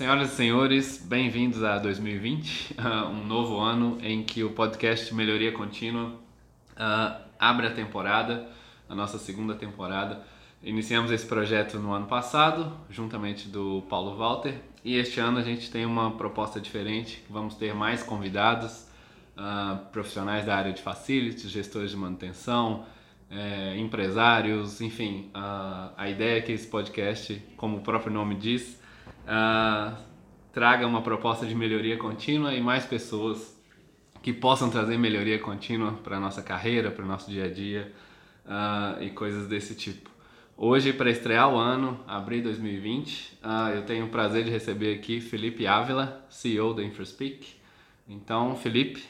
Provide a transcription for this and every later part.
Senhoras e senhores, bem-vindos a 2020, uh, um novo ano em que o podcast Melhoria Contínua uh, abre a temporada, a nossa segunda temporada. Iniciamos esse projeto no ano passado, juntamente do Paulo Walter, e este ano a gente tem uma proposta diferente, vamos ter mais convidados, uh, profissionais da área de facilities, gestores de manutenção, é, empresários, enfim, uh, a ideia é que esse podcast, como o próprio nome diz, uh, traga uma proposta de melhoria contínua e mais pessoas que possam trazer melhoria contínua para a nossa carreira, para o nosso dia a dia uh, e coisas desse tipo. Hoje, para estrear o ano, abril 2020, eu tenho o prazer de receber aqui Felipe Ávila, CEO da InfraSpeak. Então, Felipe,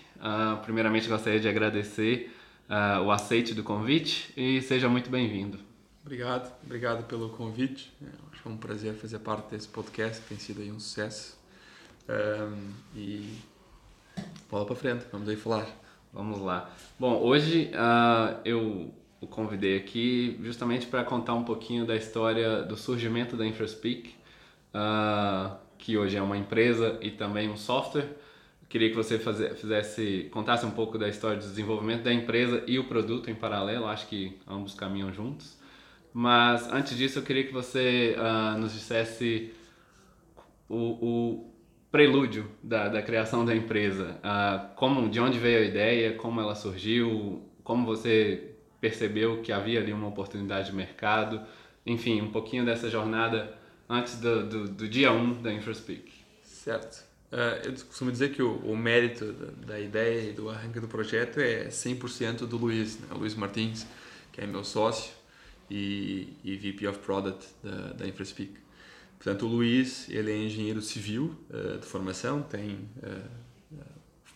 primeiramente gostaria de agradecer uh, o aceite do convite e seja muito bem-vindo. Obrigado, obrigado pelo convite. É um prazer fazer parte desse podcast, tem sido aí um sucesso. Um, e bola para frente, vamos aí falar. Vamos lá. Bom, hoje uh, eu o convidei aqui justamente para contar um pouquinho da história do surgimento da InfraSpeak, uh, que hoje é uma empresa e também um software Queria que você fizesse, contasse um pouco da história do desenvolvimento da empresa e o produto em paralelo. Acho que ambos caminham juntos. Mas antes disso, eu queria que você uh, nos dissesse o, o prelúdio da, da, criação da empresa. Uh, como, de onde veio a ideia, como ela surgiu, como você percebeu que havia ali uma oportunidade de mercado. Enfim, um pouquinho dessa jornada antes do, do, do dia 1 um da InfraSpeak. Certo. Uh, eu costumo dizer que o, o mérito da, da, ideia e do arranque do projeto é 100% do Luiz, né? o Luiz Martins, que é meu sócio e, e VP of Product da, da InfraSpeak. Portanto, o Luiz ele é engenheiro civil uh, de formação, tem uh,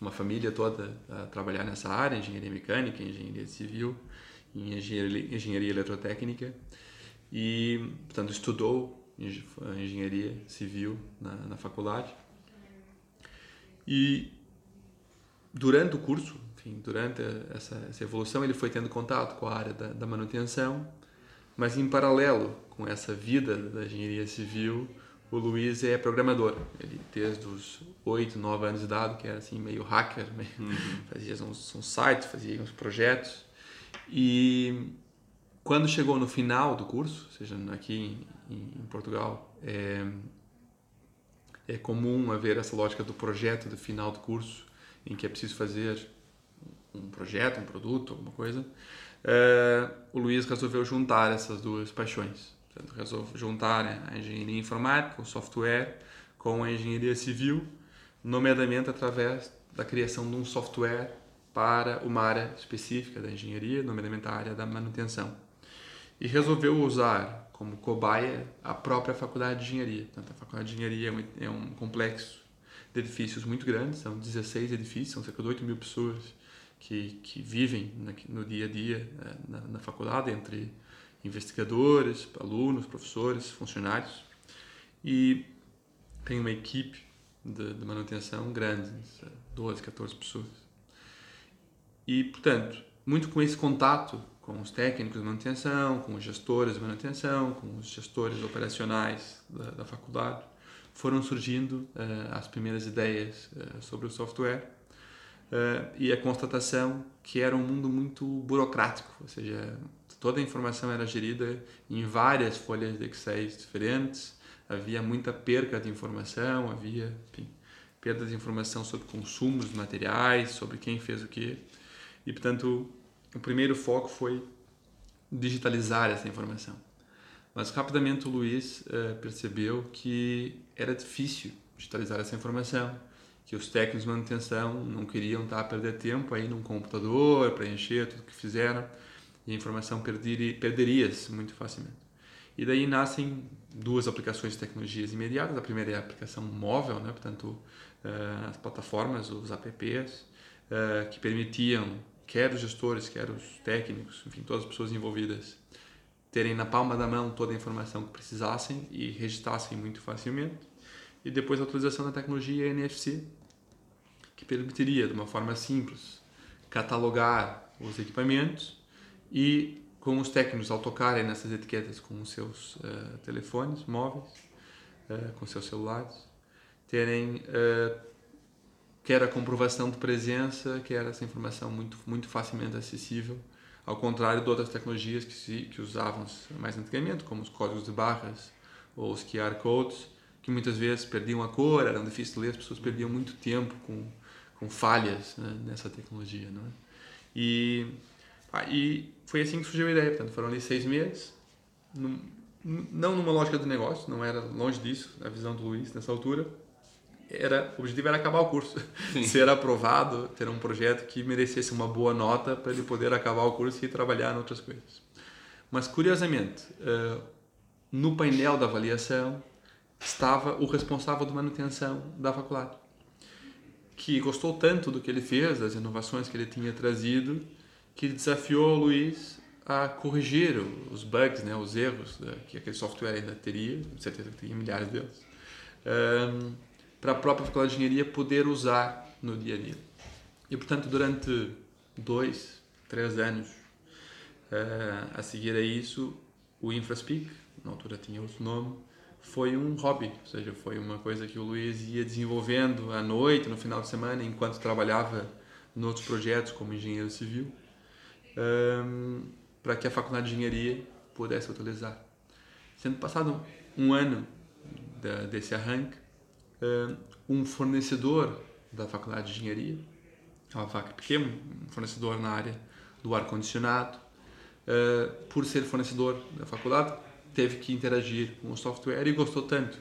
uma família toda a trabalhar nessa área, engenharia mecânica, engenharia civil, engenharia, engenharia eletrotécnica e, portanto, estudou engenharia civil na, na faculdade e durante o curso, enfim, durante essa, essa, evolução, ele foi tendo contato com a área da, da, manutenção, mas em paralelo com essa vida da engenharia civil, o Luiz é programador. Ele, desde os 8, 9 anos de idade, que era assim, meio hacker, meio, uhum. fazia uns, uns sites, fazia uns projetos. E quando chegou no final do curso, ou seja, aqui em, em Portugal, é, é comum haver essa lógica do projeto do final do curso, em que é preciso fazer um projeto, um produto, alguma coisa. Uh, o Luiz resolveu juntar essas duas paixões. Resolveu juntar a engenharia informática, o software, com a engenharia civil, nomeadamente através da criação de um software para uma área específica da engenharia, nomeadamente a área da manutenção. E resolveu usar como cobaia a própria faculdade de engenharia. Portanto, a faculdade de engenharia é um, é complexo de edifícios muito grande, são 16 edifícios, são cerca de 8 mil pessoas que, que vivem no dia a dia eh, na, na faculdade, entre investigadores, alunos, professores, funcionários. E tem uma equipe de, de manutenção grande, 12, 14 pessoas. E, portanto, muito com esse contato com os técnicos de manutenção, com os gestores de manutenção, com os gestores operacionais da, da faculdade, foram surgindo uh, as primeiras ideias uh, sobre o software uh, e a constatação que era um mundo muito burocrático, ou seja, toda a informação era gerida em várias folhas de Excel diferentes, havia muita perca de informação, havia enfim, perda de informação sobre consumos de materiais, sobre quem fez o que, e portanto o primeiro foco foi digitalizar essa informação. Mas rapidamente o Luiz uh, percebeu que era difícil digitalizar essa informação, que os técnicos de manutenção não queriam estar a perder tempo aí num computador, preencher tudo que fizeram, e a informação perderia-se muito facilmente. E daí nascem duas aplicações de tecnologias imediatas. A primeira é a aplicação móvel, né? portanto, uh, as plataformas, os apps, uh, que permitiam quer os gestores, quer os técnicos, enfim, todas as pessoas envolvidas, terem na palma da mão toda a informação que precisassem e registrassem muito facilmente. E depois a utilização da tecnologia NFC, que permitiria, de uma forma simples, catalogar os equipamentos e, com os técnicos, ao tocarem nessas etiquetas com os seus uh, telefones móveis, uh, com seus celulares, terem uh, quer a comprovação de presença, quer essa informação muito, muito facilmente acessível, ao contrário de outras tecnologias que, se, que usavam mais antigamente, como os códigos de barras ou os QR codes, que muitas vezes perdiam a cor, eram difíceis de ler, as pessoas perdiam muito tempo com, com falhas né, nessa tecnologia. Não é? e, ah, e foi assim que surgiu a ideia. Portanto, foram ali seis meses, num, não numa lógica de negócio, não era longe disso, a visão do Luiz nessa altura. Era, o objetivo era acabar o curso, Sim. ser aprovado, ter um projeto que merecesse uma boa nota para ele poder acabar o curso e trabalhar em outras coisas. Mas, curiosamente, uh, no painel da avaliação, estava o responsável de manutenção da faculdade, que gostou tanto do que ele fez, das inovações que ele tinha trazido, que desafiou o Luiz a corrigir os bugs, né, os erros que aquele software ainda teria, com certeza que teria milhares deles, um, para a própria faculdade de engenharia poder usar no dia a dia. E portanto, durante dois, três anos uh, a seguir a isso, o InfraSpeak, na altura tinha outro nome, foi um hobby, ou seja, foi uma coisa que o Luiz ia desenvolvendo à noite, no final de semana, enquanto trabalhava em outros projetos como engenheiro civil, um, para que a faculdade de engenharia pudesse utilizar. Sendo passado um ano da, desse arranque, um fornecedor da faculdade de engenharia, a FAC pequeno, um fornecedor na área do ar-condicionado, por ser fornecedor da faculdade, teve que interagir com o software e gostou tanto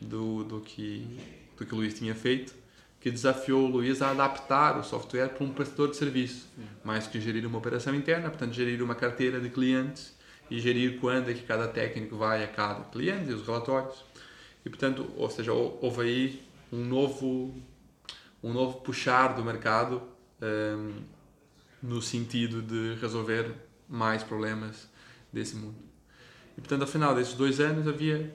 do, do, que, do que o Luiz tinha feito que desafiou o Luiz a adaptar o software para um prestador de serviço, mais que gerir uma operação interna, portanto, gerir uma carteira de clientes e gerir quando é que cada técnico vai a cada cliente e os relatórios. E, portanto, ou seja, houve aí um novo, um novo puxar do mercado um, no sentido de resolver mais problemas desse mundo. E portanto, ao final desses dois anos, havia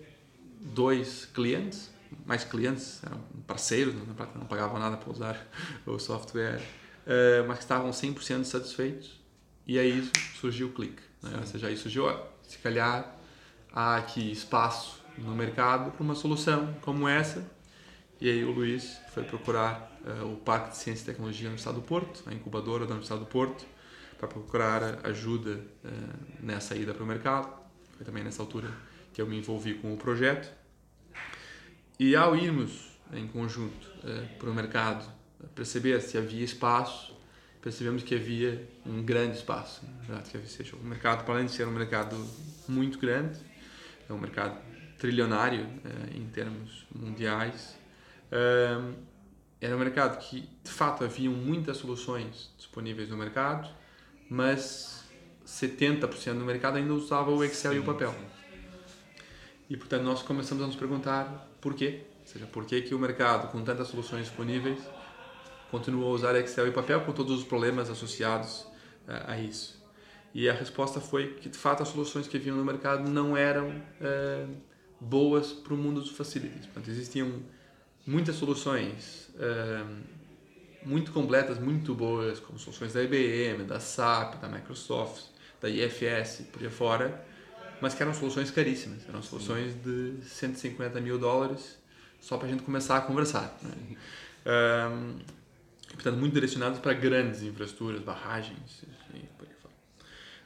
dois clientes, mais clientes, eram parceiros, não, pagavam nada para usar o software, uh, mas que estavam 100% satisfeitos. E aí surgiu o clique. Né? Ou seja, aí surgiu, ó, se calhar há aqui espaço no mercado para uma solução como essa. E aí o Luiz foi procurar uh, o Parque de Ciência e Tecnologia da Universidade do Porto, a incubadora da Universidade do Porto, para procurar ajuda uh, nessa ida para o mercado. Foi também nessa altura que eu me envolvi com o projeto. E ao irmos em conjunto eh, para o mercado, perceber se havia espaço, percebemos que havia um grande espaço. Seja, o mercado, para além de ser um mercado muito grande, é um mercado trilionário eh, em termos mundiais, eh, era um mercado que, de fato, haviam muitas soluções disponíveis no mercado, mas 70% do mercado ainda usava o Excel sim, e o papel. Sim. E portanto nós começamos a nos perguntar porquê. Ou seja, por que o mercado, com tantas soluções disponíveis, continua a usar Excel e papel com todos os problemas associados uh, a isso. E a resposta foi que de fato as soluções que haviam no mercado não eram uh, boas para o mundo dos facilities. Portanto, existiam muitas soluções uh, muito completas, muito boas, como soluções da IBM, da SAP, da Microsoft, da IFS por aí fora, mas que eram soluções caríssimas, eram soluções de 150 mil dólares só para a gente começar a conversar. Né? Um, portanto, muito direcionados para grandes infraestruturas, barragens e por aí fora.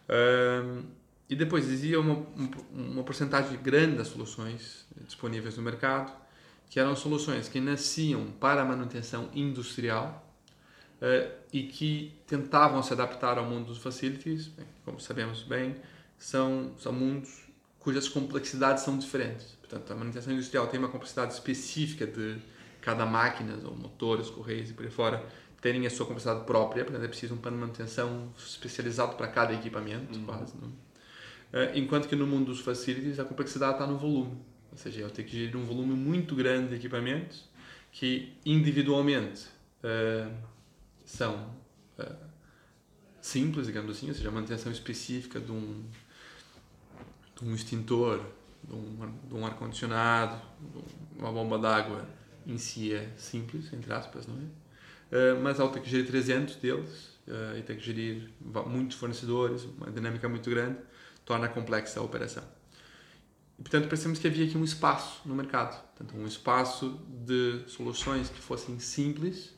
Um, e depois existia uma, uma porcentagem grande das soluções disponíveis no mercado, que eram soluções que nasciam para a manutenção industrial, uh, e que tentavam se adaptar ao mundo dos facilities, bem, como sabemos bem, são, são mundos cujas complexidades são diferentes. Portanto, a manutenção industrial tem uma complexidade específica de cada máquina, ou motores, correios e por aí fora, terem a sua complexidade própria, portanto é preciso um plano de manutenção especializado para cada equipamento, uhum. quase. Não? Uh, enquanto que no mundo dos facilities a complexidade está no volume, ou seja, eu tenho que gerir um volume muito grande de equipamentos que individualmente uh, são uh, simples, digamos assim, ou seja, a manutenção específica de um, de um extintor, de um, um ar-condicionado, uma bomba d'água em si é simples, entre aspas, não é? Uh, mas ao ter que gerir 300 deles uh, e ter que gerir muitos fornecedores, uma dinâmica muito grande, torna complexa a operação. e, portanto, percebemos que havia aqui um espaço no mercado. Portanto, um espaço de soluções que fossem simples,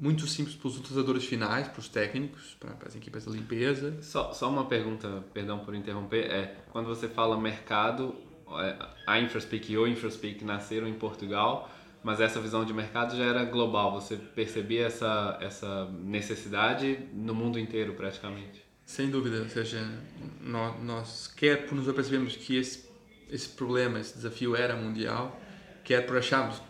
muito simples para os utilizadores finais, para os técnicos, para, para as equipes de limpeza. Só, só uma pergunta, perdão por interromper, é quando você fala mercado, é, a InfraSpeak e o InfraSpeak nasceram em Portugal, mas essa visão de mercado já era global. Você percebia essa, essa necessidade no mundo inteiro, praticamente? Sem dúvida. Ou seja, nós, nós quer por nos apercebemos que esse, esse problema, esse desafio era mundial, quer por acharmos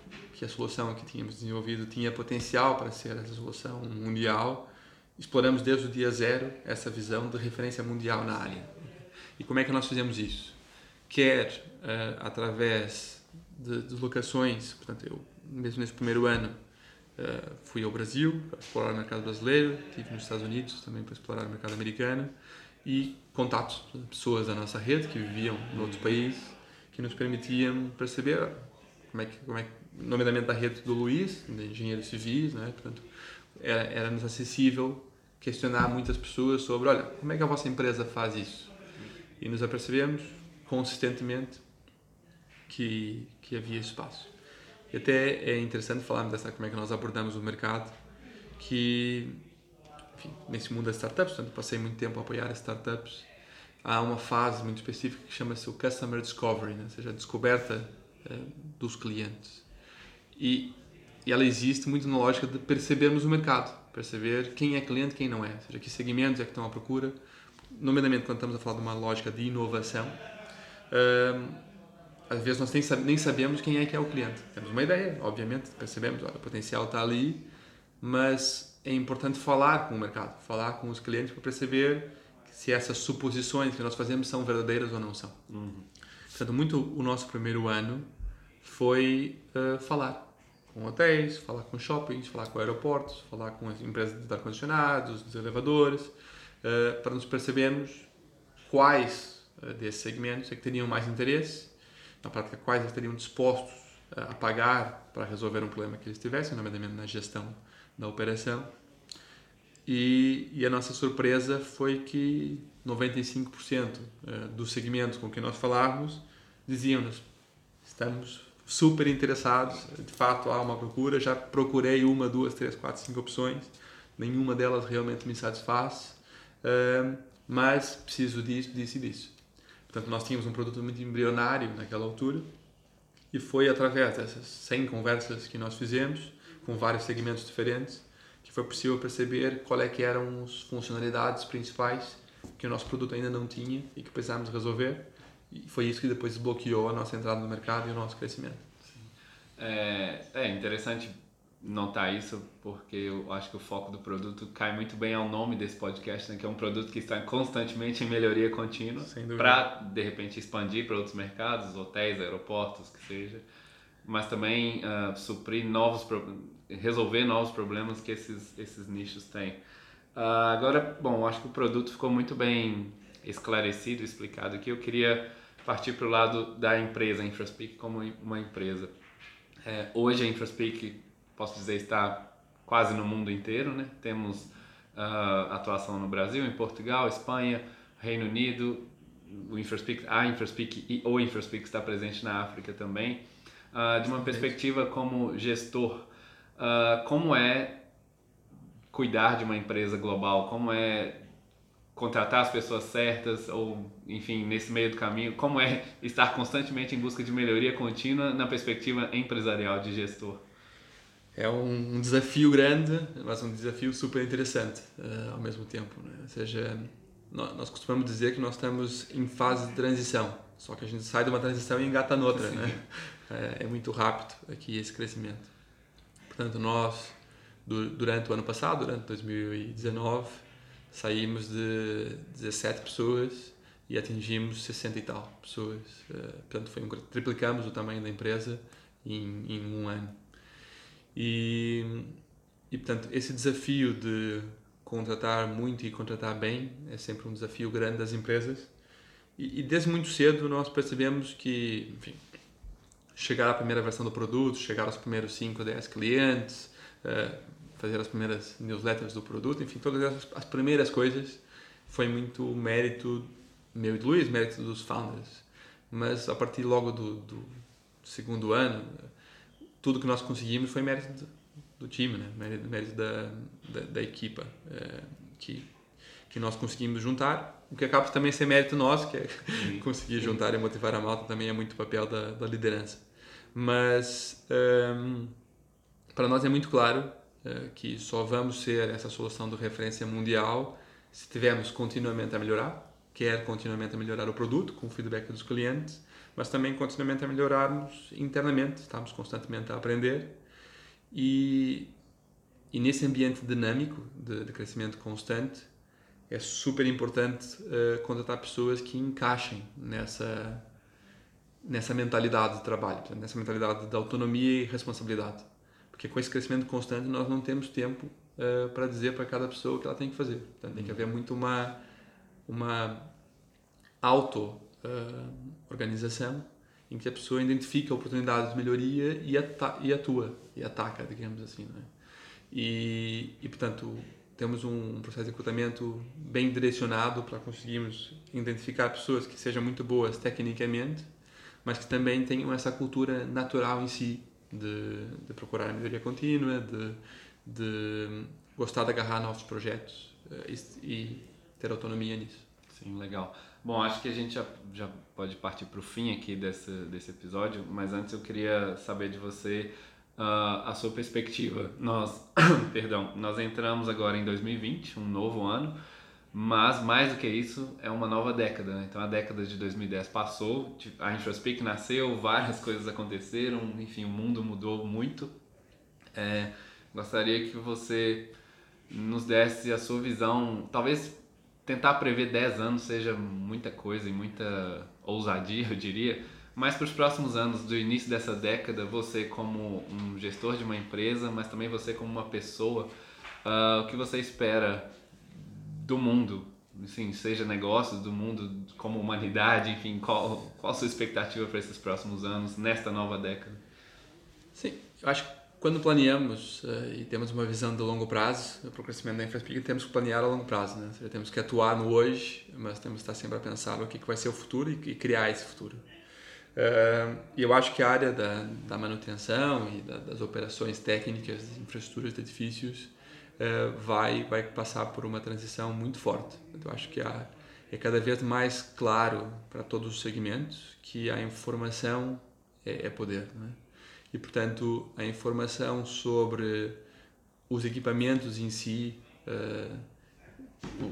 que a solução que tínhamos desenvolvido tinha potencial para ser essa solução mundial, exploramos desde o dia zero essa visão de referência mundial na área. E como é que nós fizemos isso? Quer uh, através de deslocações, portanto, eu mesmo nesse primeiro ano uh, fui ao Brasil para explorar o mercado brasileiro, estive nos Estados Unidos também para explorar o mercado americano e contatos pessoas da nossa rede que viviam em outros países que nos permitiam perceber como é que, como é que nomeadamente da rede do Luiz, de engenheiros civis, né? portanto, era-nos acessível questionar muitas pessoas sobre, olha, como é que a vossa empresa faz isso? E nos apercebemos consistentemente que, que havia espaço. E até é interessante falarmos dessa como é que nós abordamos o mercado, que enfim, nesse mundo das startups, portanto, passei muito tempo a apoiar as startups, há uma fase muito específica que chama-se o Customer Discovery, né? ou seja, a descoberta eh, dos clientes. E, e ela existe muito na lógica de percebermos o mercado, perceber quem é cliente quem não é, ou seja, que segmentos é que estão à procura, nomeadamente quando estamos a falar de uma lógica de inovação. Um, às vezes nós nem, nem sabemos quem é que é o cliente. Temos uma ideia, obviamente, percebemos, olha, o potencial está ali, mas é importante falar com o mercado, falar com os clientes para perceber se essas suposições que nós fazemos são verdadeiras ou não são. Uhum. Portanto, muito o nosso primeiro ano foi uh, falar com hotéis, falar com shoppings, falar com aeroportos, falar com as empresas de ar-condicionados, dos elevadores, uh, para nos percebermos quais uh, desses segmentos é que teriam mais interesse, na prática quais estariam dispostos uh, a pagar para resolver um problema que eles tivessem, nomeadamente na gestão da operação. E, e a nossa surpresa foi que 95% dos segmentos com que nós falávamos diziam-nos estamos super interessados. De fato, há uma procura. Já procurei uma, duas, três, quatro, cinco opções. Nenhuma delas realmente me satisfaz. Mas preciso disso, disso e disso. Portanto, nós tínhamos um produto muito embrionário naquela altura e foi através dessas 100 conversas que nós fizemos com vários segmentos diferentes que foi possível perceber qual é que eram as funcionalidades principais que o nosso produto ainda não tinha e que precisávamos resolver e foi isso que depois desbloqueou a nossa entrada no mercado e o nosso crescimento. É, é interessante notar isso porque eu acho que o foco do produto cai muito bem ao nome desse podcast, né, que é um produto que está constantemente em melhoria contínua para de repente expandir para outros mercados, hotéis, aeroportos, que seja, mas também uh, suprir novos resolver novos problemas que esses esses nichos têm. Uh, agora, bom, acho que o produto ficou muito bem esclarecido, explicado aqui. Eu queria partir para o lado da empresa, a InfraSpeak como uma empresa. É, hoje a InfraSpeak, posso dizer, está quase no mundo inteiro, né? Temos uh, atuação no Brasil, em Portugal, Espanha, Reino Unido, o InfraSpeak, a InfraSpeak e o InfraSpeak está presente na África também. Uh, de uma perspectiva como gestor, uh, como é cuidar de uma empresa global? Como é contratar as pessoas certas ou, enfim, nesse meio do caminho? Como é estar constantemente em busca de melhoria contínua na perspectiva empresarial de gestor? É um desafio grande, mas um desafio super interessante uh, ao mesmo tempo. Né? Ou seja, nós, costumamos dizer que nós estamos em fase de transição, só que a gente sai de uma transição e engata noutra. Né? É, é muito rápido aqui esse crescimento. Portanto, nós, durante o ano passado, durante 2019, saímos de 17 pessoas e atingimos 60 e tal pessoas. Uh, portanto, foi um, triplicamos o tamanho da empresa em, em um ano. E, e, portanto, esse desafio de contratar muito e contratar bem é sempre um desafio grande das empresas. E, e desde muito cedo nós percebemos que, enfim, chegar à primeira versão do produto, chegar aos primeiros 5 ou 10 clientes, uh, fazer as primeiras newsletters do produto, enfim, todas essas, as primeiras coisas foi muito mérito meu e do Luiz, mérito dos founders. mas a partir logo do, do segundo ano, tudo que nós conseguimos foi mérito do, do time, né? mérito, mérito da, da, da equipa, é, que, que nós conseguimos juntar, o que acaba também ser mérito nosso, que é sim, conseguir sim. juntar e motivar a malta também é muito papel da, da liderança. Mas um, para nós é muito claro que só vamos ser essa solução de referência mundial se tivermos continuamente a melhorar, quer continuamente a melhorar o produto com o feedback dos clientes, mas também continuamente a melhorarmos internamente, estamos constantemente a aprender e, e nesse ambiente dinâmico de, de crescimento constante é super importante uh, contratar pessoas que encaixem nessa nessa mentalidade de trabalho, nessa mentalidade de autonomia e responsabilidade. Porque com esse crescimento constante nós não temos tempo uh, para dizer para cada pessoa o que ela tem que fazer. Portanto, tem que haver muito uma, uma auto-organização uh, em que a pessoa identifica oportunidades de melhoria e, e atua, e ataca, digamos assim. Né? E, e, portanto, temos um processo de recrutamento bem direcionado para conseguirmos identificar pessoas que sejam muito boas tecnicamente mas que também tenham essa cultura natural em si de, de procurar a melhoria contínua, de, de gostar de agarrar novos projetos uh, e, e, ter autonomia nisso. Sim, legal. Bom, acho que a gente já, já pode partir para o fim aqui desse, desse episódio, mas antes eu queria saber de você uh, a sua perspectiva. Nós, perdão, nós entramos agora em 2020, um novo ano, mas, mais do que isso, é uma nova década. Né? Então, a década de 2010 passou, a InfraSpeak nasceu, várias coisas aconteceram, enfim, o mundo mudou muito. É, gostaria que você nos desse a sua visão, talvez tentar prever 10 anos seja muita coisa e muita ousadia, eu diria, mas para os próximos anos, do início dessa década, você como um gestor de uma empresa, mas também você como uma pessoa, uh, o que você espera do mundo, assim, seja negócios, do mundo como humanidade, enfim, qual, qual a sua expectativa para esses próximos anos, nesta nova década? Sim, eu acho que quando planeamos uh, e temos uma visão de longo prazo para o crescimento da infraestrutura, temos que planear a longo prazo, né? Seja, temos que atuar no hoje, mas temos que estar sempre a pensar o que, que vai ser o futuro e, e criar esse futuro. Uh, e eu acho que a área da, da manutenção e da, das operações técnicas das infraestruturas de edifícios uh, vai, vai passar por uma transição muito forte. Eu acho que há, é cada vez mais claro para todos os segmentos que a informação é, é poder. É? E, portanto, a informação sobre os equipamentos em si, uh,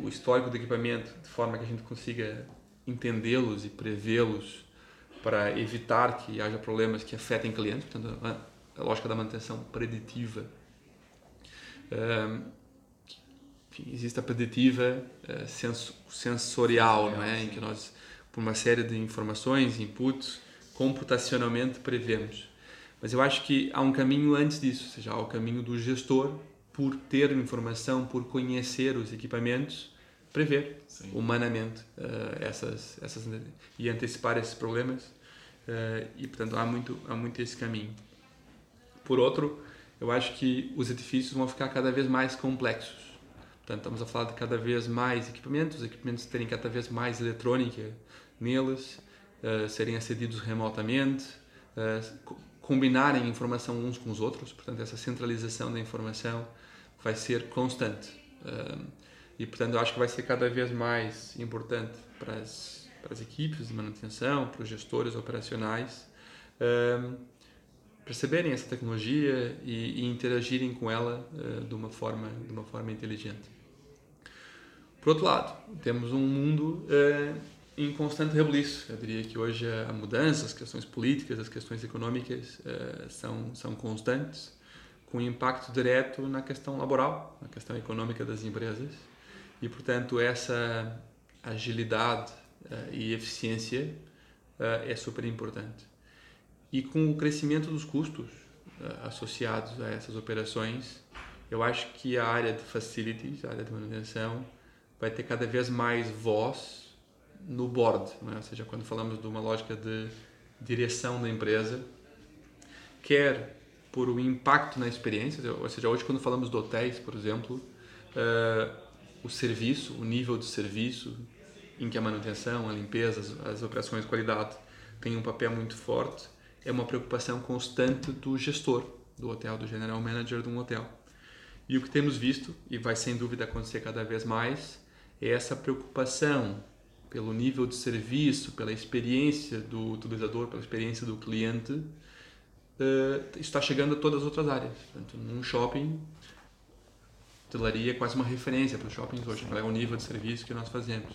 o histórico do equipamento, de forma que a gente consiga entendê-los e prevê-los para evitar que haja problemas que afetem clientes, portanto, a, lógica da manutenção preditiva existe a preditiva sens sensorial, não é? em que nós, por uma série de informações, inputs, computacionalmente prevemos. Mas eu acho que há um caminho antes disso, ou seja, há o caminho do gestor, por ter informação, por conhecer os equipamentos, prever Sim. humanamente uh, essas, essas e antecipar esses problemas. Uh, e portanto há muito há muito esse caminho. Por outro, eu acho que os edifícios vão ficar cada vez mais complexos. Portanto, estamos a falar de cada vez mais equipamentos, os equipamentos terem cada vez mais eletrônica neles, uh, serem acedidos remotamente, uh, combinarem informação uns com os outros. Portanto, essa centralização da informação vai ser constante. Uh, e, portanto, eu acho que vai ser cada vez mais importante para as, para as equipes de manutenção, para os gestores operacionais perceberem essa tecnologia e, e interagirem com ela uh, de uma forma de uma forma inteligente. Por outro lado, temos um mundo uh, em constante rebuliço. Eu diria que hoje a mudança, as questões políticas, as questões econômicas uh, são são constantes, com impacto direto na questão laboral, na questão econômica das empresas. E, portanto, essa agilidade e eficiência é super importante. E com o crescimento dos custos uh, associados a essas operações, eu acho que a área de facilities, a área de manutenção, vai ter cada vez mais voz no board, é? ou seja, quando falamos de uma lógica de direção da empresa, quer por o impacto na experiência, ou seja, hoje quando falamos de hotéis, por exemplo, uh, o serviço, o nível de serviço em que a manutenção, a limpeza, as, as operações de qualidade tem um papel muito forte, é uma preocupação constante do gestor do hotel, do general manager de um hotel. E o que temos visto, e vai sem dúvida acontecer cada vez mais, é essa preocupação pelo nível de serviço, pela experiência do utilizador, pela experiência do cliente, uh, está chegando a todas as outras áreas. Portanto, num shopping, hotelaria é quase uma referência para os shoppings hoje, qual é o nível de serviço que nós fazemos.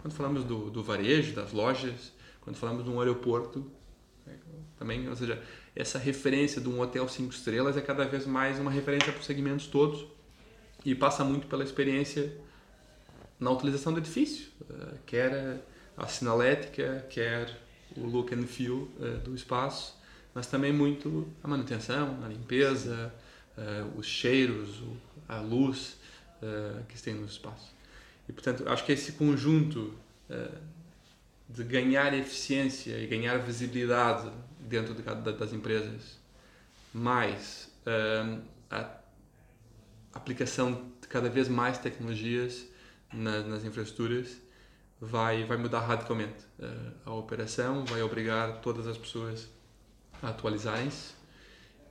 Quando falamos do, do varejo, das lojas, quando falamos de um aeroporto, também, ou seja, essa referência de um hotel cinco estrelas é cada vez mais uma referência para os segmentos todos e passa muito pela experiência na utilização do edifício, uh, quer a sinalética, quer o look and feel uh, do espaço, mas também muito a manutenção, a limpeza, uh, os cheiros, a luz que tem no espaço. E portanto, acho que esse conjunto de ganhar eficiência e ganhar visibilidade dentro de, das empresas, mais a aplicação de cada vez mais tecnologias na, nas infraestruturas vai, vai mudar radicalmente uh, a operação, vai obrigar todas as pessoas a atualizarem-se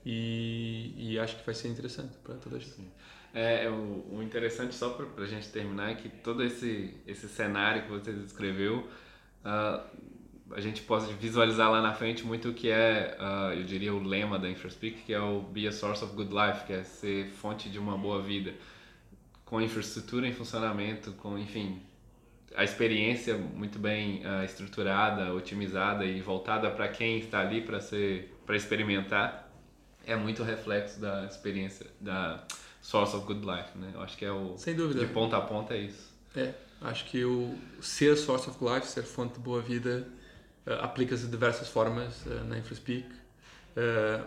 e, e, acho que vai ser interessante para toda a gente. É, é, o, o, interessante, só para a gente terminar, é que todo esse, esse cenário que você descreveu, uh, a gente pode visualizar lá na frente muito o que é, uh, eu diria, o lema da InfraSpeak, que é o Be a Source of Good Life, que é ser fonte de uma boa vida com infraestrutura em funcionamento, com, enfim, a experiência muito bem uh, estruturada, otimizada e voltada para quem está ali para ser para experimentar, é muito reflexo da experiência da source of good life, né? Eu acho que é o sem dúvida de ponta a ponta é isso. É, acho que o ser source of life, ser fonte de boa vida, uh, aplica-se de diversas formas uh, na InfraSpeak. Uh,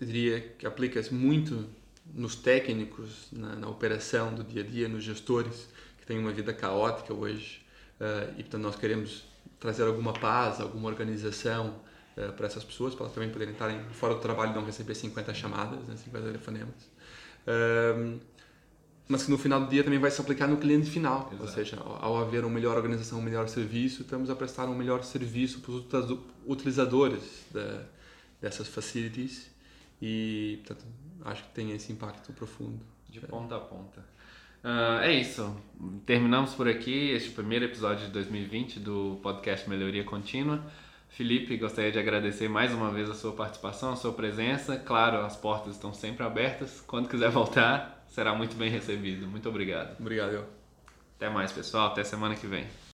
eu diria que aplica-se muito nos técnicos, na, na, operação do dia a dia, nos gestores que têm uma vida caótica hoje e portanto nós queremos trazer alguma paz, alguma organização para essas pessoas, para elas também poderem estarem fora do trabalho e não receber 50 chamadas, né, 50 telefonemas. Mas que no final do dia também vai se aplicar no cliente final, Exato. ou seja, ao haver uma melhor organização, um melhor serviço, estamos a prestar um melhor serviço para os utilizadores da, dessas facilities e portanto acho que tem esse impacto profundo. De ponta a ponta. Uh, é isso. Terminamos por aqui este primeiro episódio de 2020 do podcast Melhoria Contínua. Felipe, gostaria de agradecer mais uma vez a sua participação, a sua presença. Claro, as portas estão sempre abertas. Quando quiser voltar, será muito bem recebido. Muito obrigado. Obrigado. Até mais, pessoal. Até semana que vem.